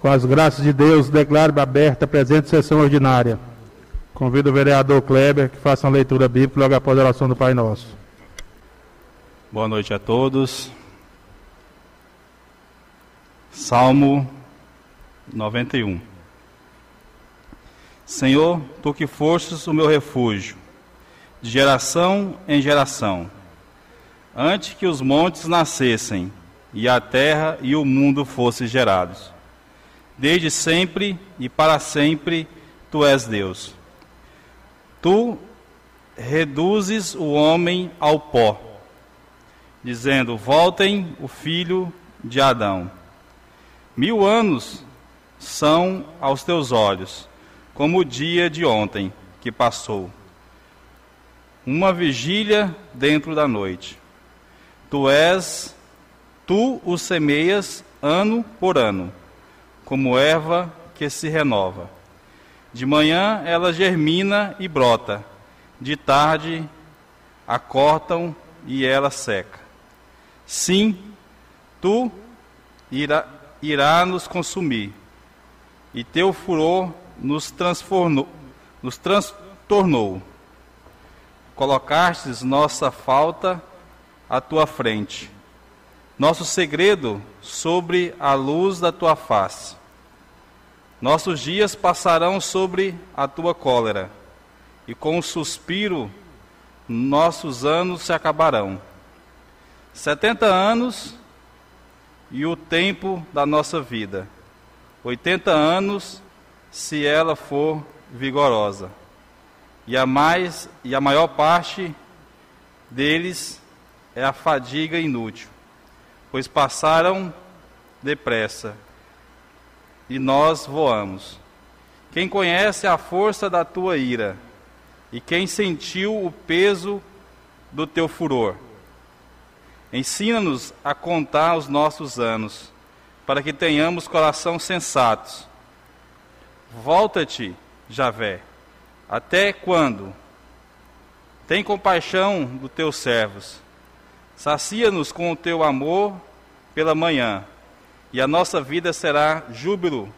Com as graças de Deus, declaro aberta a presente sessão ordinária. Convido o vereador Kleber que faça uma leitura bíblica logo após a oração do Pai Nosso. Boa noite a todos. Salmo 91. Senhor, tu que fostes o meu refúgio, de geração em geração, antes que os montes nascessem e a terra e o mundo fossem gerados. Desde sempre e para sempre tu és Deus. Tu reduzes o homem ao pó, dizendo: Voltem o filho de Adão. Mil anos são aos teus olhos, como o dia de ontem que passou. Uma vigília dentro da noite. Tu és, tu o semeias ano por ano, como erva que se renova. De manhã ela germina e brota, de tarde a cortam e ela seca. Sim, tu irá, irá nos consumir, e teu furor nos transformou, nos transtornou. Colocastes nossa falta à tua frente, nosso segredo sobre a luz da tua face. Nossos dias passarão sobre a tua cólera, e com o suspiro nossos anos se acabarão. Setenta anos e o tempo da nossa vida 80 anos, se ela for vigorosa. E a mais e a maior parte deles é a fadiga inútil, pois passaram depressa e nós voamos. Quem conhece a força da tua ira e quem sentiu o peso do teu furor? Ensina-nos a contar os nossos anos para que tenhamos coração sensatos. Volta-te, Javé. Até quando? Tem compaixão dos teus servos. Sacia-nos com o teu amor pela manhã, e a nossa vida será júbilo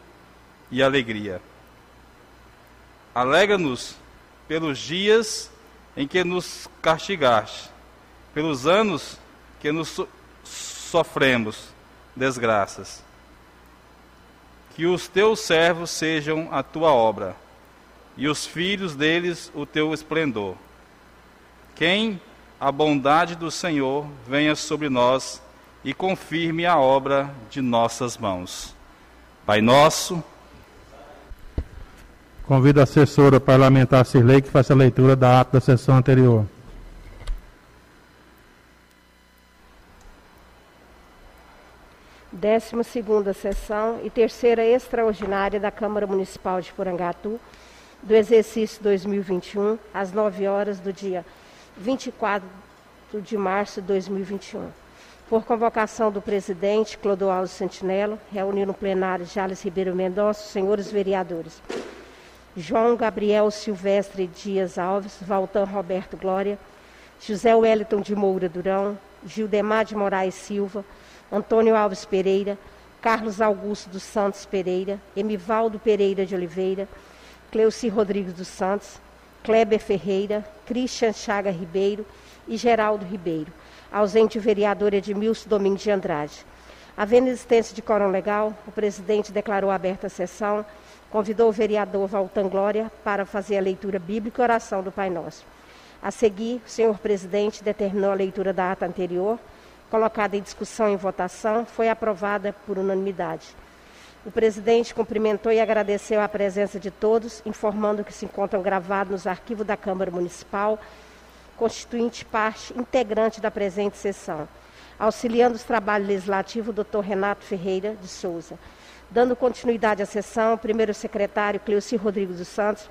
e alegria. Alegra-nos pelos dias em que nos castigaste, pelos anos que nos so sofremos desgraças. Que os teus servos sejam a tua obra, e os filhos deles o teu esplendor. Quem a bondade do Senhor venha sobre nós e confirme a obra de nossas mãos. Pai nosso. Convido a assessora parlamentar Cirlei que faça a leitura da ata da sessão anterior. décima segunda sessão e terceira extraordinária da Câmara Municipal de Porangatu, do exercício 2021, às 9 horas do dia 24 de março de 2021. Por convocação do presidente Clodoaldo Sentinelo, reunindo no plenário Jales Ribeiro Mendonça, senhores vereadores. João Gabriel Silvestre Dias Alves, Valtan Roberto Glória, José Wellington de Moura Durão, Gildemar de Moraes Silva, Antônio Alves Pereira, Carlos Augusto dos Santos Pereira, Emivaldo Pereira de Oliveira, Cleuci Rodrigues dos Santos, Kleber Ferreira, Christian Chaga Ribeiro e Geraldo Ribeiro. Ausente o vereador Edmilson Domingos de Andrade. Havendo existência de quórum legal, o presidente declarou aberta a sessão, convidou o vereador Valtan Glória para fazer a leitura bíblica e oração do Pai Nosso. A seguir, o senhor presidente determinou a leitura da ata anterior, colocada em discussão e votação, foi aprovada por unanimidade. O presidente cumprimentou e agradeceu a presença de todos, informando que se encontram gravados nos arquivos da Câmara Municipal, constituinte parte integrante da presente sessão. Auxiliando os trabalhos legislativos, o doutor Renato Ferreira de Souza. Dando continuidade à sessão, o primeiro secretário, Cleuci Rodrigues dos Santos,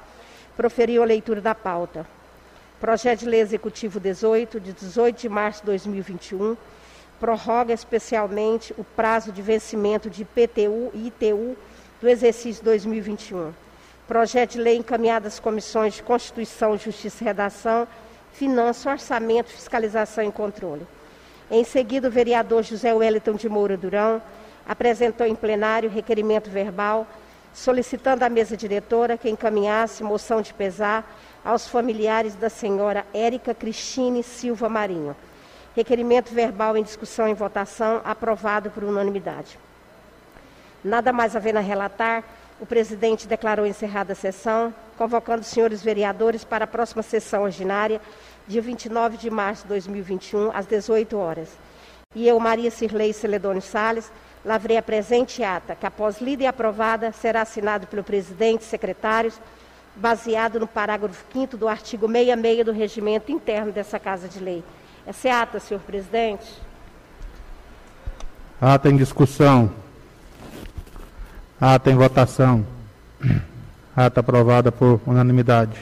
proferiu a leitura da pauta. Projeto de Lei Executivo 18, de 18 de março de 2021, prorroga especialmente o prazo de vencimento de IPTU e ITU do exercício 2021. Projeto de lei encaminhado às comissões de Constituição, Justiça e Redação, Finanças, Orçamento, Fiscalização e Controle. Em seguida, o vereador José Wellington de Moura Durão apresentou em plenário requerimento verbal solicitando à mesa diretora que encaminhasse moção de pesar aos familiares da senhora Érica Cristine Silva Marinho. Requerimento verbal em discussão e votação, aprovado por unanimidade. Nada mais a relatar, o presidente declarou encerrada a sessão, convocando os senhores vereadores para a próxima sessão ordinária, dia 29 de março de 2021, às 18 horas. E eu, Maria Cirlei Celedônio Sales, lavrei a presente ata, que após lida e aprovada, será assinado pelo presidente e secretários, baseado no parágrafo 5 do artigo 66 do regimento interno dessa Casa de Lei. Essa é ata, senhor presidente. Ata em discussão. Ata em votação. Ata aprovada por unanimidade.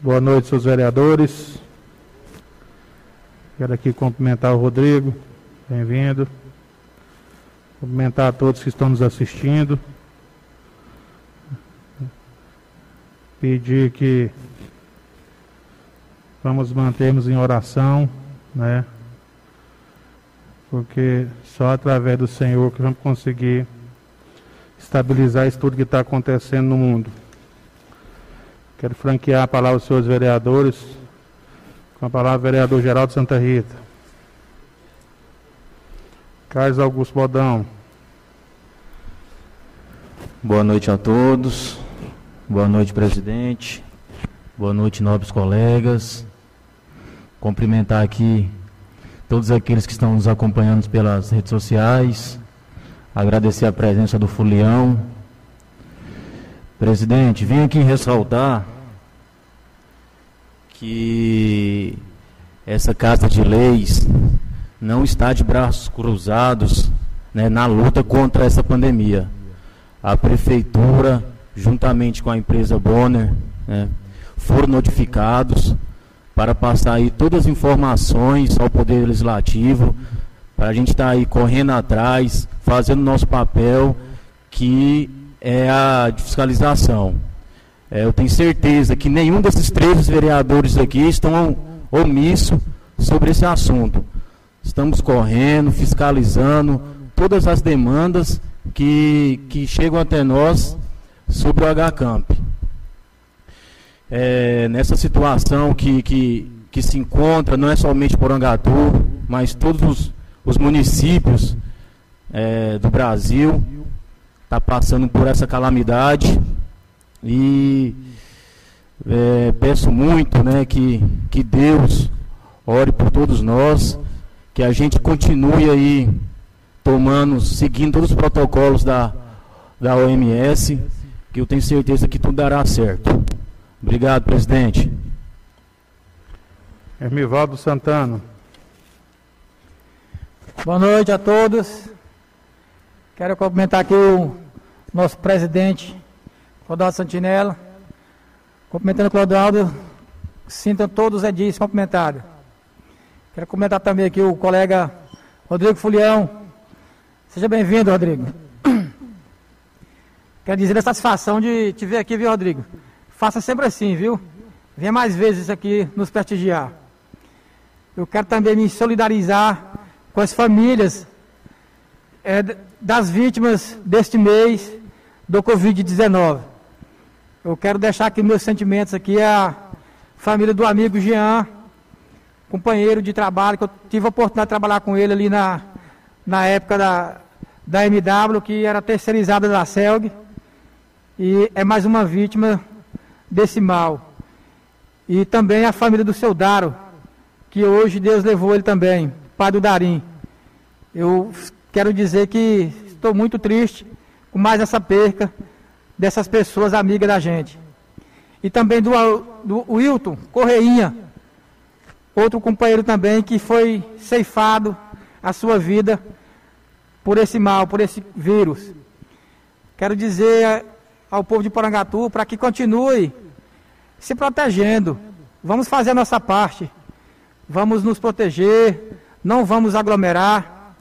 Boa noite, seus vereadores. Quero aqui cumprimentar o Rodrigo. Bem-vindo. Cumprimentar a todos que estão nos assistindo. Pedir que vamos mantermos em oração, né? Porque só através do Senhor que vamos conseguir estabilizar isso tudo que está acontecendo no mundo. Quero franquear a palavra aos senhores vereadores, com a palavra vereador Geraldo Santa Rita. Carlos Augusto Bodão. Boa noite a todos. Boa noite, presidente. Boa noite, nobres colegas. Cumprimentar aqui todos aqueles que estão nos acompanhando pelas redes sociais. Agradecer a presença do Fulião. Presidente, vim aqui ressaltar que essa Casa de Leis não está de braços cruzados né, na luta contra essa pandemia. A prefeitura, juntamente com a empresa Bonner, né, foram notificados para passar aí todas as informações ao Poder Legislativo, para a gente estar tá aí correndo atrás, fazendo nosso papel, que é a de fiscalização. É, eu tenho certeza que nenhum desses três vereadores aqui estão omissos sobre esse assunto. Estamos correndo, fiscalizando todas as demandas que, que chegam até nós sobre o HCamp. É, nessa situação que, que, que se encontra, não é somente Porangatu, mas todos os, os municípios é, do Brasil está passando por essa calamidade e é, peço muito né, que, que Deus ore por todos nós que a gente continue aí tomando, seguindo todos os protocolos da, da OMS, que eu tenho certeza que tudo dará certo. Obrigado, presidente. Hermivaldo Santana. Boa noite a todos. Quero cumprimentar aqui o nosso presidente, Clodoaldo Santinella. Cumprimentando o Clodoaldo, sintam todos os edis cumprimentados. Quero comentar também aqui o colega Rodrigo Fulião. Seja bem-vindo, Rodrigo. Quero dizer a satisfação de te ver aqui, viu, Rodrigo? Faça sempre assim, viu? Venha mais vezes aqui nos prestigiar. Eu quero também me solidarizar com as famílias é, das vítimas deste mês do Covid-19. Eu quero deixar aqui meus sentimentos aqui a família do amigo Jean, companheiro de trabalho, que eu tive a oportunidade de trabalhar com ele ali na, na época da, da MW, que era terceirizada da CELG, e é mais uma vítima desse mal. E também a família do seu Daro, que hoje Deus levou ele também, do Darim. Eu quero dizer que estou muito triste com mais essa perca dessas pessoas amigas da gente. E também do, do Wilton Correinha, outro companheiro também que foi ceifado a sua vida por esse mal, por esse vírus. Quero dizer ao povo de Porangatu para que continue se protegendo. Vamos fazer a nossa parte. Vamos nos proteger, não vamos aglomerar,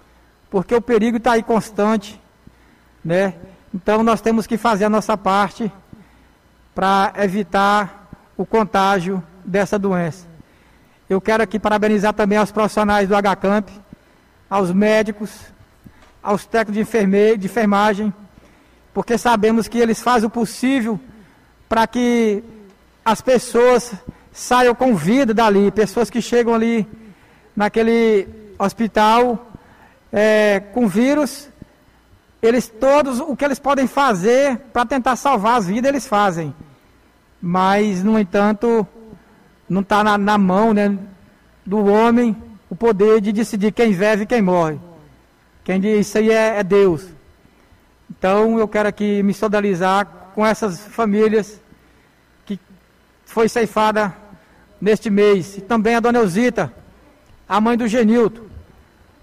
porque o perigo está aí constante, né? Então nós temos que fazer a nossa parte para evitar o contágio dessa doença. Eu quero aqui parabenizar também aos profissionais do HCamp, aos médicos, aos técnicos de, de enfermagem, porque sabemos que eles fazem o possível para que as pessoas saiam com vida dali, pessoas que chegam ali naquele hospital é, com vírus, eles todos, o que eles podem fazer para tentar salvar as vidas, eles fazem. Mas, no entanto, não está na, na, mão né, do homem o poder de decidir quem vive e quem morre. Quem diz isso aí é, é Deus. Então, eu quero aqui me solidarizar com essas famílias que foi ceifada neste mês. E também a dona Elzita, a mãe do Genilto.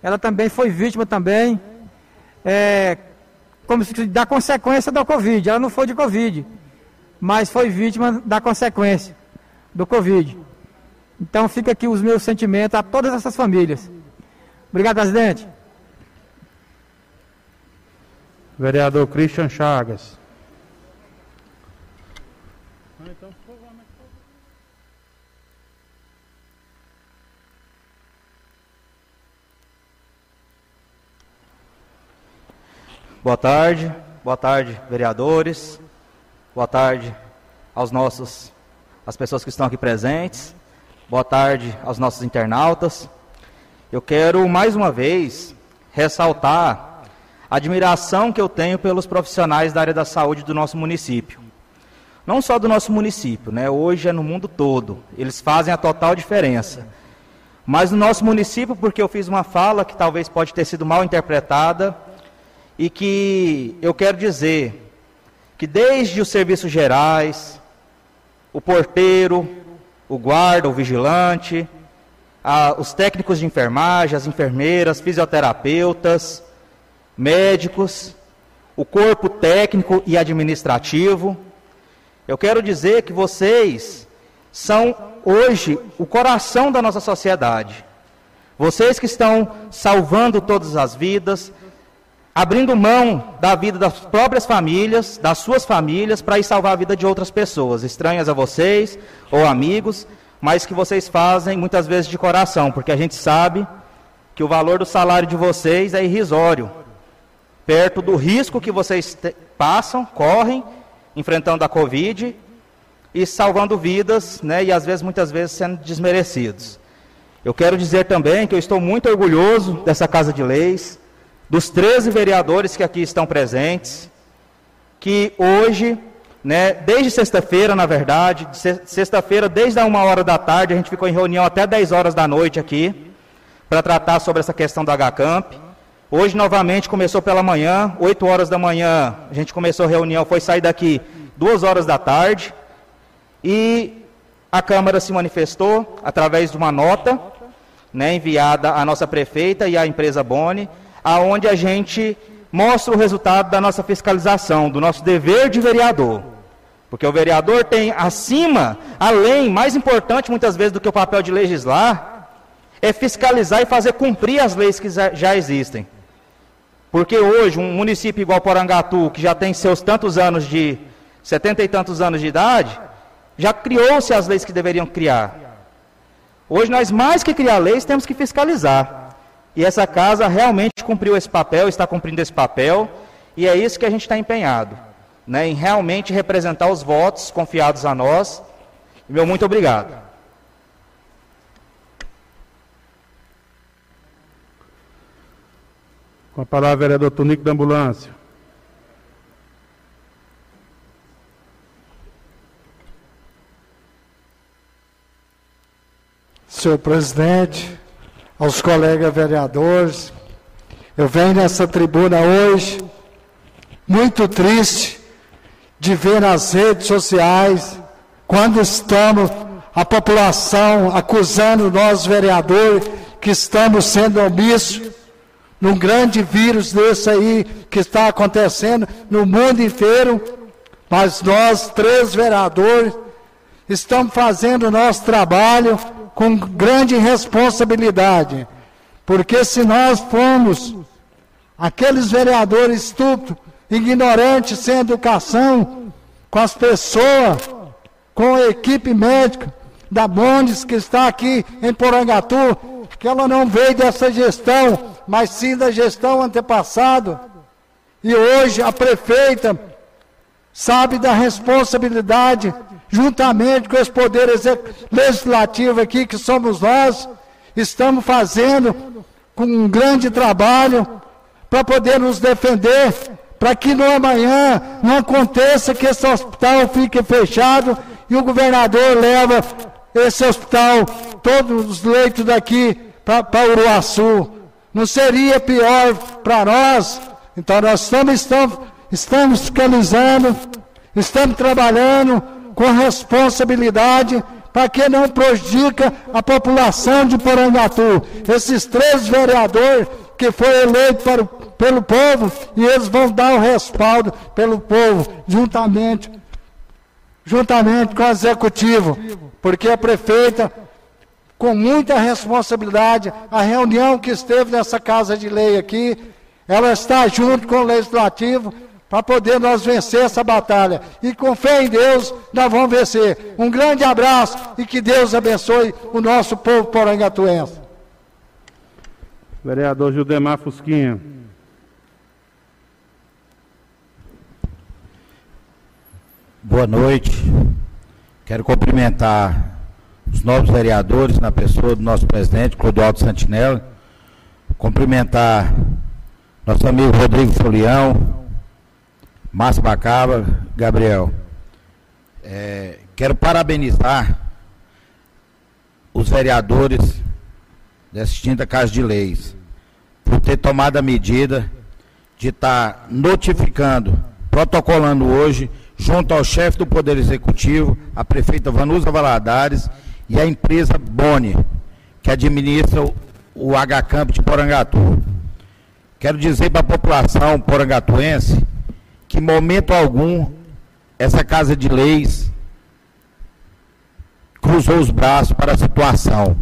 Ela também foi vítima também, é, como se da consequência da Covid. Ela não foi de Covid, mas foi vítima da consequência do Covid. Então fica aqui os meus sentimentos a todas essas famílias. Obrigado, presidente. Vereador Christian Chagas. Boa tarde, boa tarde, vereadores. Boa tarde aos nossos, as pessoas que estão aqui presentes. Boa tarde aos nossos internautas. Eu quero mais uma vez ressaltar a admiração que eu tenho pelos profissionais da área da saúde do nosso município. Não só do nosso município, né? Hoje é no mundo todo. Eles fazem a total diferença. Mas no nosso município, porque eu fiz uma fala que talvez pode ter sido mal interpretada, e que eu quero dizer que desde os serviços gerais, o porteiro, o guarda, o vigilante, a, os técnicos de enfermagem, as enfermeiras, fisioterapeutas, médicos, o corpo técnico e administrativo. Eu quero dizer que vocês são hoje o coração da nossa sociedade. Vocês que estão salvando todas as vidas, abrindo mão da vida das próprias famílias, das suas famílias, para ir salvar a vida de outras pessoas, estranhas a vocês ou amigos, mas que vocês fazem muitas vezes de coração, porque a gente sabe que o valor do salário de vocês é irrisório, perto do risco que vocês passam, correm, enfrentando a Covid e salvando vidas, né, e às vezes, muitas vezes, sendo desmerecidos. Eu quero dizer também que eu estou muito orgulhoso dessa Casa de Leis, dos 13 vereadores que aqui estão presentes, que hoje, né, desde sexta-feira, na verdade, sexta-feira, desde a uma hora da tarde, a gente ficou em reunião até 10 horas da noite aqui, para tratar sobre essa questão do HCamp. Hoje, novamente, começou pela manhã, 8 horas da manhã, a gente começou a reunião, foi sair daqui 2 horas da tarde, e a Câmara se manifestou através de uma nota, né, enviada à nossa prefeita e à empresa Boni, aonde a gente mostra o resultado da nossa fiscalização, do nosso dever de vereador. Porque o vereador tem acima, além, mais importante muitas vezes do que o papel de legislar, é fiscalizar e fazer cumprir as leis que já existem. Porque hoje, um município igual Porangatu, que já tem seus tantos anos de, setenta e tantos anos de idade, já criou-se as leis que deveriam criar. Hoje nós, mais que criar leis, temos que fiscalizar. E essa casa realmente cumpriu esse papel, está cumprindo esse papel, e é isso que a gente está empenhado, né, em realmente representar os votos confiados a nós. Meu muito obrigado. Com a palavra, vereador Tonico da Ambulância. Senhor presidente, aos colegas vereadores. Eu venho nessa tribuna hoje muito triste de ver nas redes sociais quando estamos a população acusando nós vereadores que estamos sendo omissos num grande vírus desse aí que está acontecendo no mundo inteiro, mas nós três vereadores estamos fazendo o nosso trabalho com grande responsabilidade, porque se nós formos aqueles vereadores estúpidos, ignorantes, sem educação, com as pessoas, com a equipe médica da Bondes que está aqui em Porangatu, que ela não veio dessa gestão mas sim da gestão antepassada. E hoje a prefeita sabe da responsabilidade, juntamente com esse poder legislativo aqui, que somos nós, estamos fazendo com um grande trabalho para poder nos defender, para que no amanhã não aconteça que esse hospital fique fechado e o governador leva esse hospital, todos os leitos daqui para Uruaçu. Não seria pior para nós? Então nós estamos, estamos, estamos fiscalizando, estamos trabalhando com responsabilidade para que não prejudica a população de Porangatu. Esses três vereadores que foi eleito para, pelo povo e eles vão dar o respaldo pelo povo, juntamente, juntamente com o executivo, porque a prefeita, com muita responsabilidade, a reunião que esteve nessa casa de lei aqui, ela está junto com o legislativo para poder nós vencer essa batalha. E com fé em Deus, nós vamos vencer. Um grande abraço e que Deus abençoe o nosso povo porangatuense. Vereador Judemar Fusquinha. Boa noite. Quero cumprimentar os novos vereadores na pessoa do nosso presidente, Clodoaldo Santinella. Cumprimentar nosso amigo Rodrigo Folião, Márcio Bacaba, Gabriel. É, quero parabenizar os vereadores dessa extinta Casa de Leis por ter tomado a medida de estar tá notificando, protocolando hoje, junto ao chefe do Poder Executivo, a prefeita Vanusa Valadares e a empresa Boni, que administra o, H-Camp de Porangatu. Quero dizer para a população porangatuense que momento algum essa casa de leis cruzou os braços para a situação.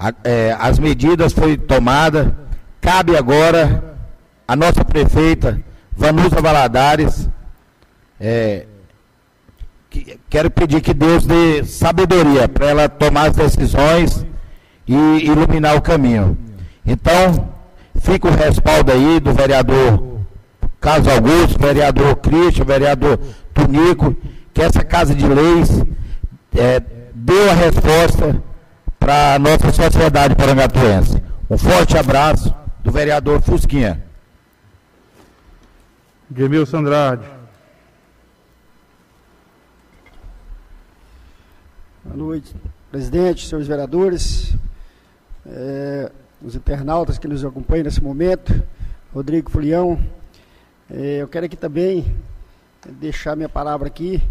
A, é, as medidas foram tomadas, cabe agora a nossa prefeita Vanusa Valadares, é, que, quero pedir que Deus dê sabedoria para ela tomar as decisões e iluminar o caminho. Então, fica o respaldo aí do vereador Carlos Augusto, vereador Cristian, vereador Tunico, que essa Casa de Leis é, deu a resposta para a nossa sociedade parangatuense. Um forte abraço do vereador Fusquinha. Gemilson Andrade. Boa noite, presidente, senhores vereadores, é, os internautas que nos acompanham nesse momento, Rodrigo Fulião, eu quero aqui também deixar minha palavra aqui,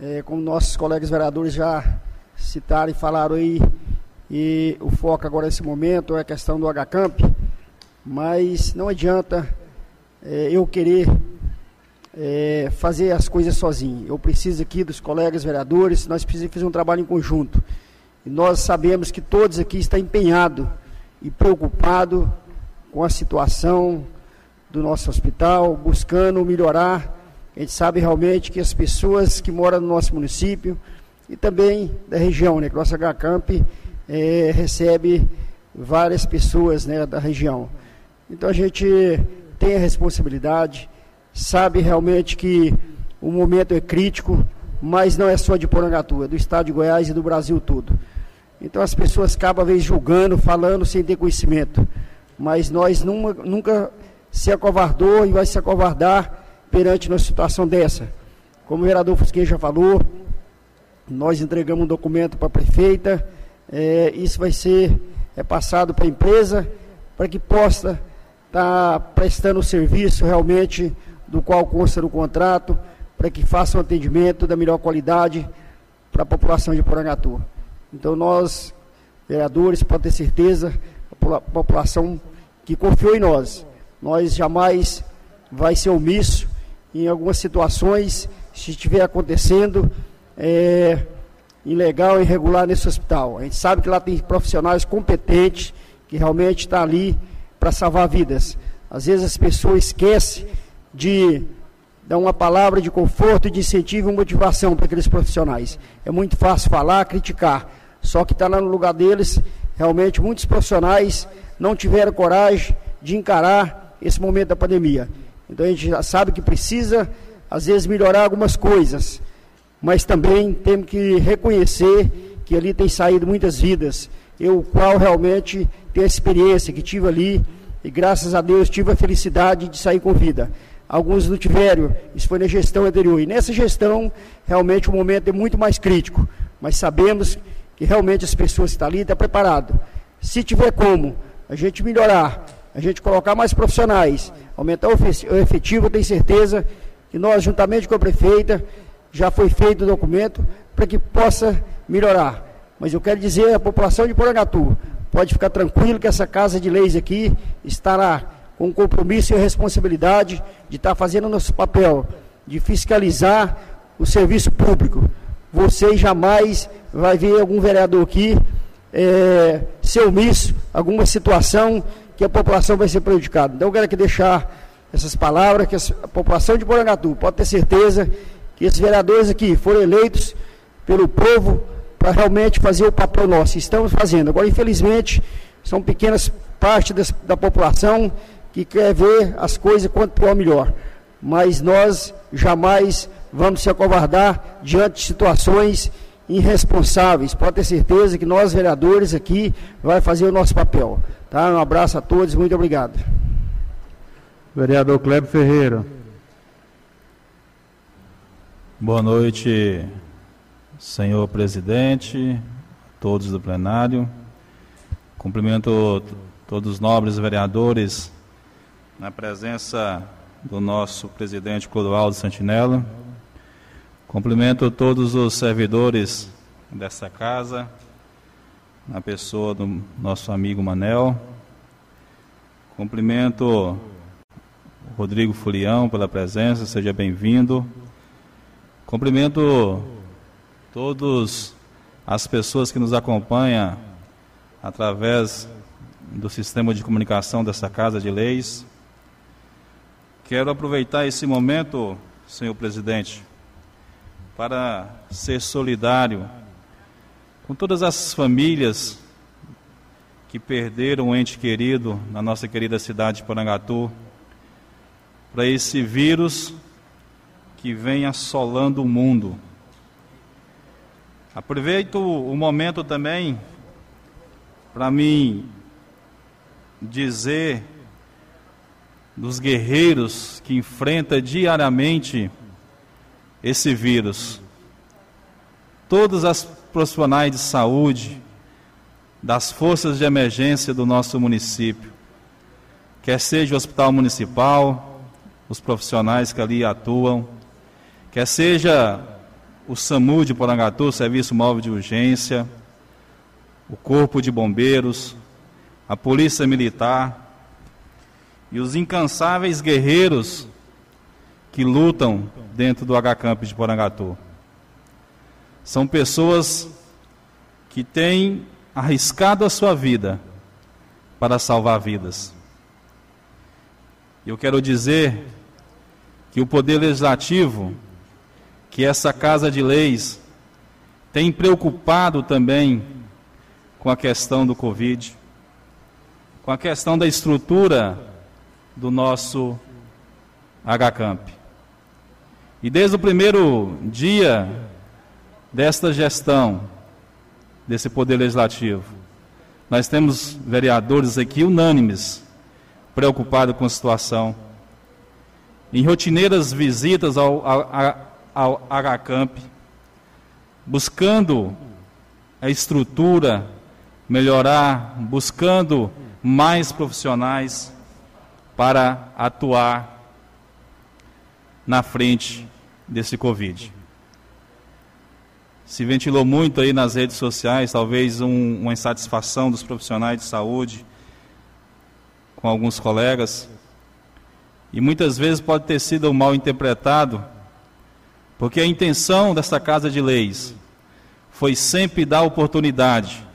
é, como nossos colegas vereadores já citaram e falaram aí, e o foco agora nesse momento é a questão do HCamp, mas não adianta é, eu querer é, fazer as coisas sozinho. Eu preciso aqui dos colegas vereadores, nós precisamos fazer um trabalho em conjunto. E nós sabemos que todos aqui estão empenhados e preocupados com a situação do nosso hospital, buscando melhorar. A gente sabe realmente que as pessoas que moram no nosso município e também da região, né, que nossa HCamp é, recebe várias pessoas né, da região. Então a gente tem a responsabilidade, sabe realmente que o momento é crítico, mas não é só de Porangatu, é do estado de Goiás e do Brasil todo. Então as pessoas acabam, vezes, julgando, falando sem ter conhecimento. Mas nós nunca, nunca se acovardou e vai se acovardar perante uma situação dessa. Como o vereador Fusquinha já falou, nós entregamos um documento para a prefeita, é, isso vai ser é, passado para a empresa, para que possa estar tá prestando o serviço realmente do qual consta no contrato, para que faça um atendimento da melhor qualidade para a população de Porangatu. Então nós, vereadores, podem ter certeza, a população que confiou em nós, nós jamais vai ser omisso em algumas situações, se estiver acontecendo é, ilegal, irregular nesse hospital. A gente sabe que lá tem profissionais competentes que realmente estão tá ali para salvar vidas. Às vezes as pessoas esquecem de dar uma palavra de conforto, de incentivo e motivação para aqueles profissionais. É muito fácil falar, criticar, só que está lá no lugar deles, realmente muitos profissionais não tiveram coragem de encarar esse momento da pandemia. Então a gente já sabe que precisa, às vezes, melhorar algumas coisas, mas também temos que reconhecer que ali tem saído muitas vidas. Eu, qual realmente tenho a experiência que tive ali, e graças a Deus tive a felicidade de sair com vida. Alguns não tiveram, isso foi na gestão anterior. E nessa gestão, realmente o momento é muito mais crítico. Mas sabemos que realmente as pessoas que estão ali estão preparadas. Se tiver como a gente melhorar, a gente colocar mais profissionais, aumentar o efetivo, tenho certeza que nós, juntamente com a prefeita, já foi feito o documento para que possa melhorar. Mas eu quero dizer à população de Porangatu, pode ficar tranquilo que essa casa de leis aqui estará com compromisso e responsabilidade de estar fazendo o nosso papel de fiscalizar o serviço público. Você jamais vai ver algum vereador aqui é, ser omisso, alguma situação que a população vai ser prejudicada. Então eu quero aqui deixar essas palavras, que a população de Porangatu pode ter certeza que esses vereadores aqui foram eleitos pelo povo para realmente fazer o papel nosso. Estamos fazendo. Agora, infelizmente, são pequenas partes da população que quer ver as coisas quanto pior melhor. Mas nós jamais vamos se acovardar diante de situações irresponsáveis. Pode ter certeza que nós, vereadores aqui, vai fazer o nosso papel. Tá? Um abraço a todos, muito obrigado. Vereador Kleber Ferreira. Boa noite, senhor presidente, todos do plenário. Cumprimento todos os nobres vereadores na presença do nosso presidente Clodoaldo Santinello. Cumprimento todos os servidores dessa casa, na pessoa do nosso amigo Manel. Cumprimento Rodrigo Fulião pela presença, seja bem-vindo. Cumprimento todas as pessoas que nos acompanham através do sistema de comunicação dessa Casa de Leis. Quero aproveitar esse momento, senhor presidente, para ser solidário com todas as famílias que perderam um ente querido na nossa querida cidade de Porangatu, para esse vírus que vem assolando o mundo. Aproveito o momento também para mim dizer dos guerreiros que enfrenta diariamente esse vírus. Todas as profissionais de saúde, das forças de emergência do nosso município, quer seja o hospital municipal, os profissionais que ali atuam, quer seja o SAMU de Porangatu, Serviço Móvel de Urgência, o Corpo de Bombeiros, a Polícia Militar, e os incansáveis guerreiros que lutam dentro do H-Camp de Porangatu. São pessoas que têm arriscado a sua vida para salvar vidas. Eu quero dizer que o Poder Legislativo, que essa Casa de Leis, tem preocupado também com a questão do Covid, com a questão da estrutura do nosso HCamp. E desde o primeiro dia desta gestão, desse Poder Legislativo, nós temos vereadores aqui unânimes, preocupados com a situação, em rotineiras visitas ao, ao, ao buscando a estrutura melhorar, buscando mais profissionais para atuar na frente desse Covid. Se ventilou muito aí nas redes sociais, talvez um, uma insatisfação dos profissionais de saúde com alguns colegas. E muitas vezes pode ter sido mal interpretado, porque a intenção dessa Casa de Leis foi sempre dar oportunidade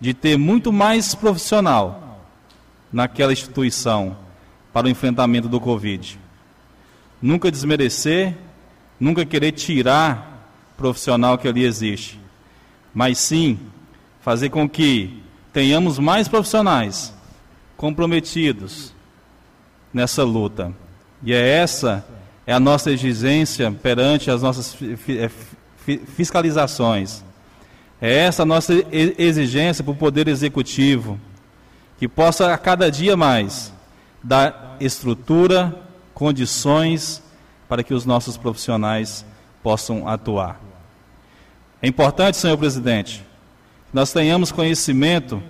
de ter muito mais profissional naquela instituição para o enfrentamento do Covid. Nunca desmerecer, nunca querer tirar profissional que ali existe, mas sim fazer com que tenhamos mais profissionais comprometidos nessa luta. E é essa é a nossa exigência perante as nossas é, fiscalizações. É essa a nossa exigência para o Poder Executivo, que possa a cada dia mais dar estrutura, condições para que os nossos profissionais possam atuar. É importante, senhor presidente, que nós tenhamos conhecimento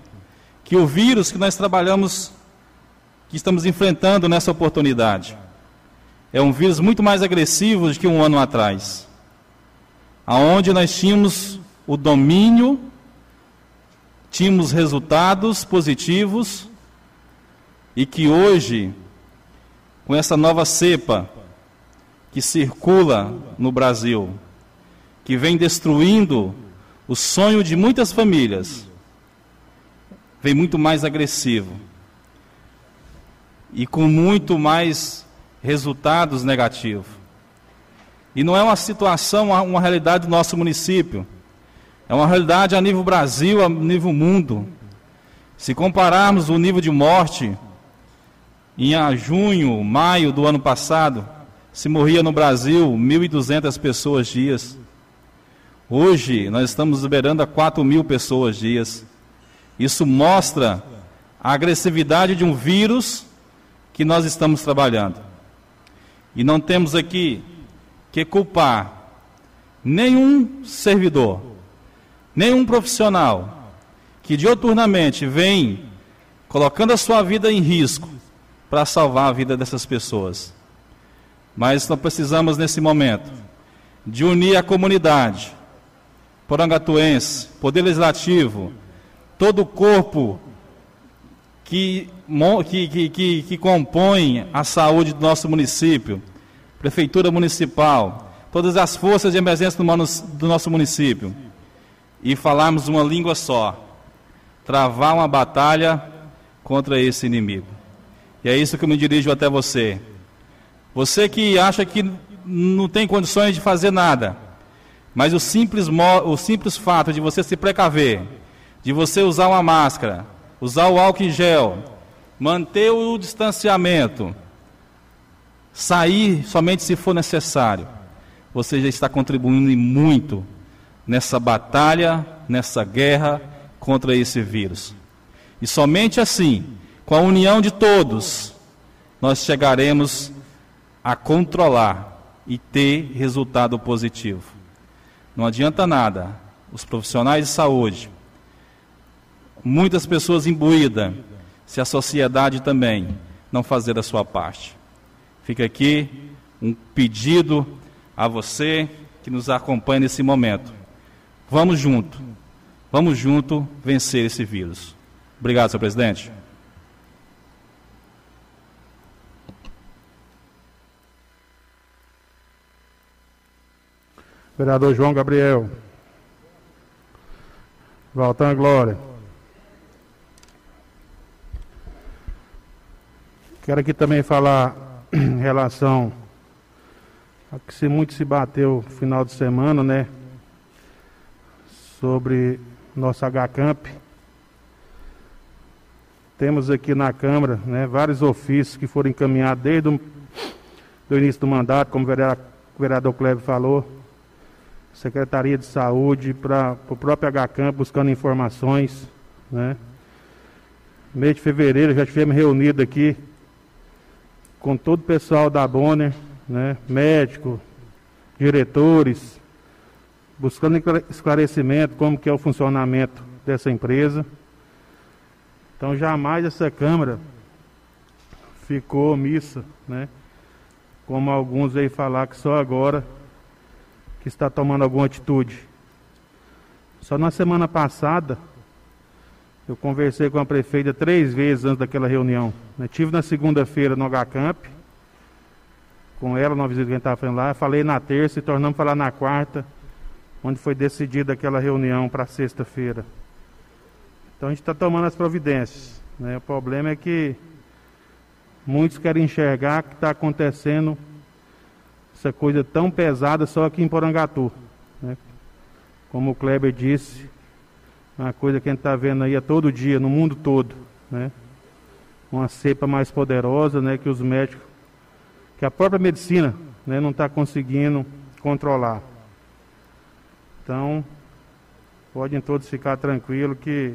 que o vírus que nós trabalhamos, que estamos enfrentando nessa oportunidade, é um vírus muito mais agressivo do que um ano atrás, aonde nós tínhamos o domínio, tínhamos resultados positivos e que hoje, com essa nova cepa que circula no Brasil, que vem destruindo o sonho de muitas famílias, vem muito mais agressivo e com muito mais resultados negativos. E não é uma situação, uma realidade do nosso município. É uma realidade a nível Brasil, a nível mundo. Se compararmos o nível de morte em junho, maio do ano passado, se morria no Brasil 1.200 pessoas dias. Hoje nós estamos liberando a 4 mil pessoas dias. Isso mostra a agressividade de um vírus que nós estamos trabalhando. E não temos aqui que culpar nenhum servidor, nenhum profissional que dioturnamente vem colocando a sua vida em risco para salvar a vida dessas pessoas. Mas nós precisamos, nesse momento, de unir a comunidade, porangatuense, Poder Legislativo, todo o corpo que, que, que, que, compõe a saúde do nosso município, Prefeitura Municipal, todas as forças de emergência do nosso município, e falarmos uma língua só, travar uma batalha contra esse inimigo. E é isso que eu me dirijo até você. Você que acha que não tem condições de fazer nada, mas o simples, o simples fato de você se precaver, de você usar uma máscara, usar o álcool em gel, manter o distanciamento, sair somente se for necessário, você já está contribuindo muito nessa batalha, nessa guerra contra esse vírus. E somente assim, com a união de todos, nós chegaremos a controlar e ter resultado positivo. Não adianta nada os profissionais de saúde, muitas pessoas imbuídas, se a sociedade também não fazer a sua parte. Fica aqui um pedido a você que nos acompanha nesse momento. Vamos junto, vamos junto vencer esse vírus. Obrigado, senhor presidente. Vereador João Gabriel. Valtan Glória. Quero aqui também falar em relação a que se muito se bateu no final de semana, né? Sobre nosso H-Camp. Temos aqui na Câmara né, vários ofícios que foram encaminhados desde o do início do mandato, como o vereador, Cleber falou, Secretaria de Saúde, para o próprio HCAM, buscando informações. Né? Mês de fevereiro já estivemos reunidos aqui com todo o pessoal da Bonner, né? médico, diretores, buscando esclarecimento como que é o funcionamento dessa empresa. Então jamais essa Câmara ficou omissa, né? Como alguns aí falar que só agora que está tomando alguma atitude. Só na semana passada, eu conversei com a prefeita três vezes antes daquela reunião. Né? Tive na segunda-feira no HCamp, com ela, numa visita que a gente estava fazendo lá. Falei na terça e tornamos falar na quarta, onde foi decidida aquela reunião para sexta-feira. Então a gente está tomando as providências. Né? O problema é que muitos querem enxergar o que está acontecendo essa coisa tão pesada só aqui em Porangatu. Né? Como o Kleber disse, uma coisa que a gente está vendo aí a todo dia, no mundo todo. Né? uma cepa mais poderosa, né, que os médicos, que a própria medicina né, não está conseguindo controlar. Então, podem todos ficar tranquilos que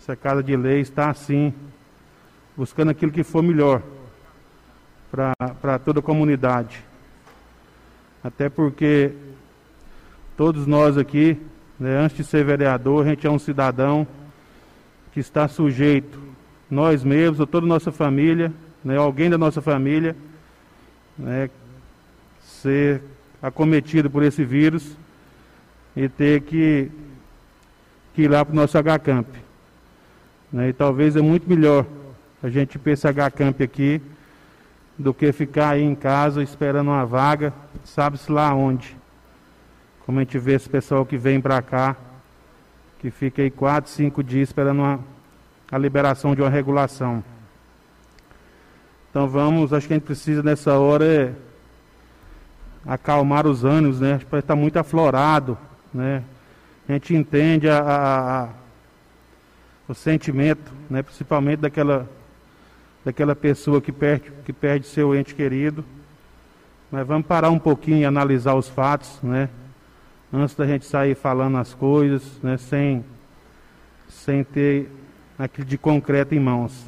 essa casa de lei está assim, buscando aquilo que for melhor para toda a comunidade. Até porque todos nós aqui, né, antes de ser vereador, a gente é um cidadão que está sujeito, nós mesmos, ou toda a nossa família, né, alguém da nossa família, né, ser acometido por esse vírus e ter que, que ir lá para o nosso H-Camp. Né, e talvez é muito melhor a gente para esse H-Camp aqui do que ficar aí em casa esperando uma vaga, sabe-se lá onde. Como a gente vê esse pessoal que vem para cá, que fica aí quatro, cinco dias esperando uma, a liberação de uma regulação. Então vamos, acho que a gente precisa nessa hora é acalmar os ânimos, né? Acho que está muito aflorado, né? A gente entende a, a, a, o sentimento, né? principalmente daquela, daquela pessoa que perde, que perde seu ente querido. Mas vamos parar um pouquinho e analisar os fatos, né? Antes da gente sair falando as coisas, né? Sem, sem ter aquilo de concreto em mãos.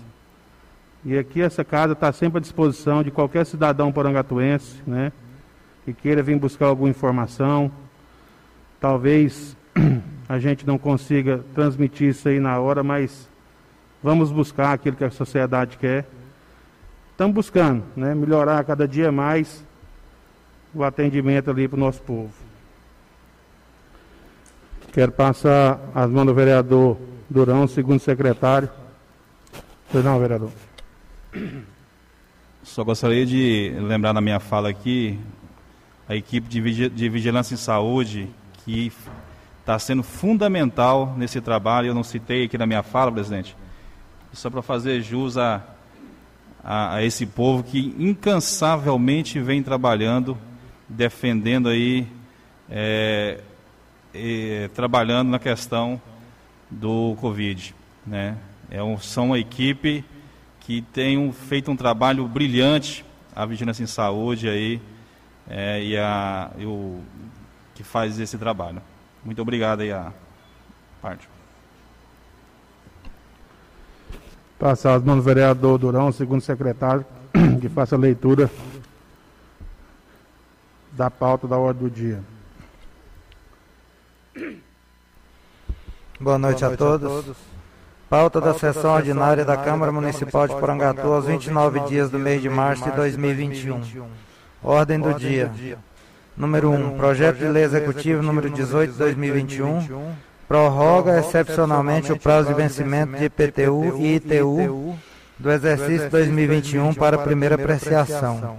E aqui essa casa está sempre à disposição de qualquer cidadão porangatuense, né? Que queira vir buscar alguma informação. Talvez a gente não consiga transmitir isso aí na hora, mas vamos buscar aquilo que a sociedade quer. Estamos buscando, né? Melhorar cada dia mais o atendimento ali para o nosso povo. Quero passar as mãos do vereador Durão, segundo secretário. Não, vereador. Só gostaria de lembrar na minha fala aqui a equipe de vigilância em saúde que está sendo fundamental nesse trabalho. Eu não citei aqui na minha fala, presidente, só para fazer jus a, a, a, esse povo que incansavelmente vem trabalhando, defendendo aí, é, trabalhando na questão do Covid. Né? É um, são uma equipe que tem um, feito um trabalho brilhante, a Vigilância em Saúde aí, é, e, a, e o, que faz esse trabalho. Muito obrigado aí a parte. Passar as mãos do vereador Durão, segundo secretário, que faça a leitura da pauta da ordem do dia. Boa noite, Boa noite a, todos. a, todos. Pauta, Pauta da sessão ordinária da Câmara Municipal de Porangatu aos 29 dias do mês de março de 2021. Ordem do dia. Número 1. Projeto de Lei Executivo número 18 de 2021. Prorroga excepcionalmente o prazo de vencimento de IPTU e ITU do exercício 2021 para primeira apreciação.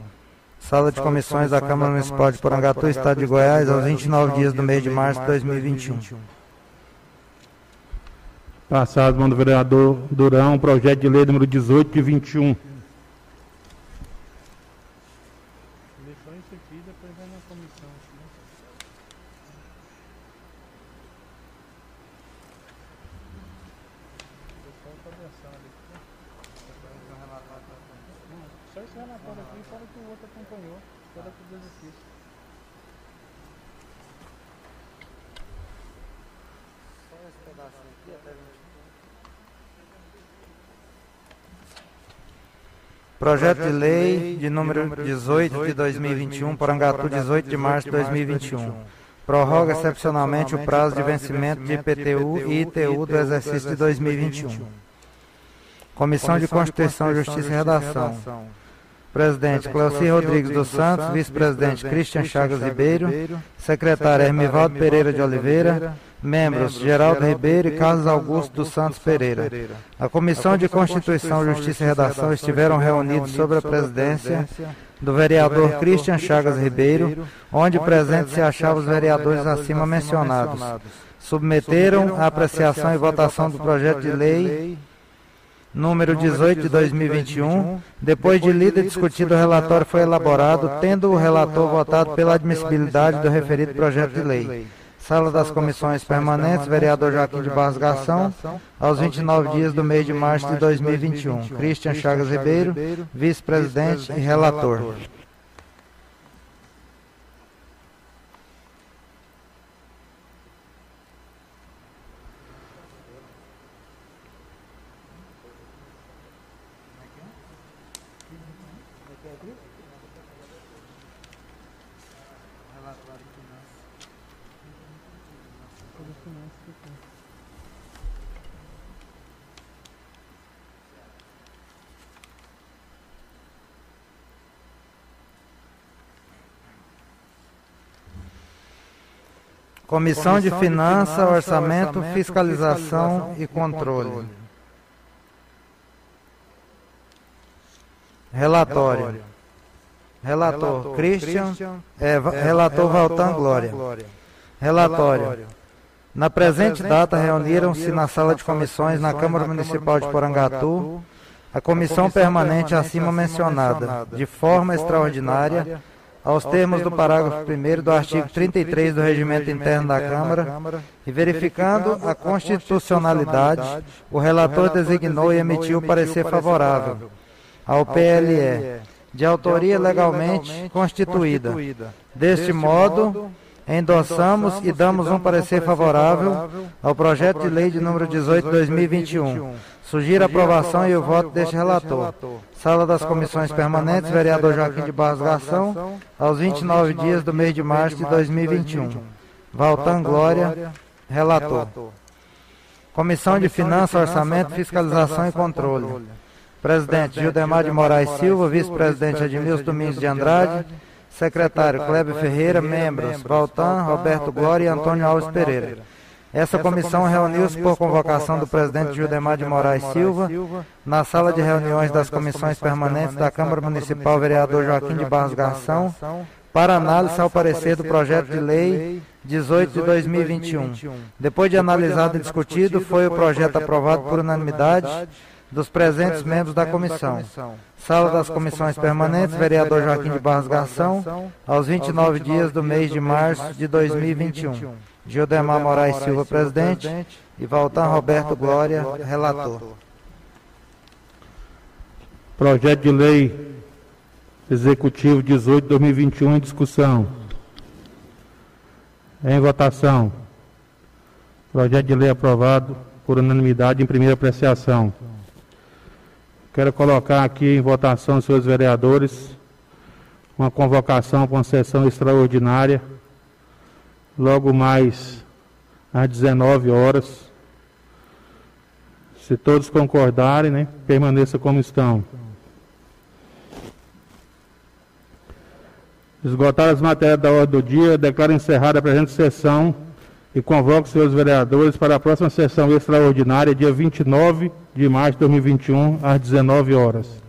Sala de comissões da Câmara Municipal de Porangatu, Estado de Goiás, aos 29 dias do mês de março de 2021. Passado, mão do vereador Durão, projeto de lei número 18 de 21. Projeto de lei de número 18 de 2021, Porangatu, 18 de março de 2021. Prorroga excepcionalmente o prazo de vencimento de IPTU e ITU do exercício de 2021. Comissão de Constituição, Justiça e Redação. Presidente Cleuci Rodrigues dos Santos, vice-presidente Christian Chagas Ribeiro, secretário Hermivaldo Pereira de Oliveira, Membros: Geraldo Ribeiro e Carlos Augusto dos Santos Pereira. A Comissão de Constituição, Justiça e Redação estiveram reunidos sob a presidência do vereador Christian Chagas Ribeiro, onde presentes se achavam os vereadores acima mencionados. Submeteram a apreciação e votação do projeto de lei número 18 de 2021. Depois de lido e discutido, o relatório foi elaborado, tendo o relator votado pela admissibilidade do referido projeto de lei Sala das Comissões Permanentes, vereador Joaquim de Barros Garção, aos 29 dias do mês de março de 2021. Christian Chagas Ribeiro, vice-presidente e relator. Comissão de Finanças, Orçamento, Fiscalização e Controle. Relatório. Relator Christian, é, relator Valtan Glória. Relatório. Na presente data, reuniram-se na sala de comissões na Câmara Municipal de Porangatu. A comissão permanente acima mencionada, de forma extraordinária, aos termos do parágrafo 1 do artigo 33 do Regimento Interno da Câmara e verificando a constitucionalidade, o relator designou e emitiu parecer favorável ao PLE, de autoria legalmente constituída. Deste modo, endossamos e damos um parecer favorável ao projeto de lei de número 18 de 2021. Sugiro a aprovação e o voto deste relator. Sala das Comissões Permanentes, vereador Joaquim de Barros Garção, aos 29 dias do mês de março de 2021. Valtan Glória, relator. Comissão de Finanças, Orçamento, Fiscalização e Controle. Presidente Gildemar de Moraes Silva, vice-presidente Admilson Domingos de Andrade, Secretário Kleber Ferreira, membros Valtan, Roberto Glória e Antônio Alves Pereira. Essa comissão reuniu-se por convocação do presidente Gildemar de Moraes Silva, na sala de reuniões das comissões permanentes da Câmara Municipal, vereador Joaquim de Barros Garção, para análise ao parecer do projeto de lei 18 de 2021. Depois de analisado e discutido, foi o projeto aprovado por unanimidade dos presentes membros da comissão. Sala das comissões permanentes, vereador Joaquim de Barros Garção, aos 29 dias do mês de março de 2021. Gildemar Moraes Silva, presidente, e Valtan Roberto Glória, relator. Projeto de lei executivo 18 de 2021 em discussão. Em votação. Projeto de lei aprovado por unanimidade em primeira apreciação. Quero colocar aqui em votação, senhores vereadores, uma convocação para uma sessão extraordinária, logo mais às 19 horas. Se todos concordarem, né, permaneça como estão. Esgotadas as matérias da ordem do dia, declaro encerrada a presente sessão e convoco os senhores vereadores para a próxima sessão extraordinária, dia 29 de março de 2021, às 19 horas.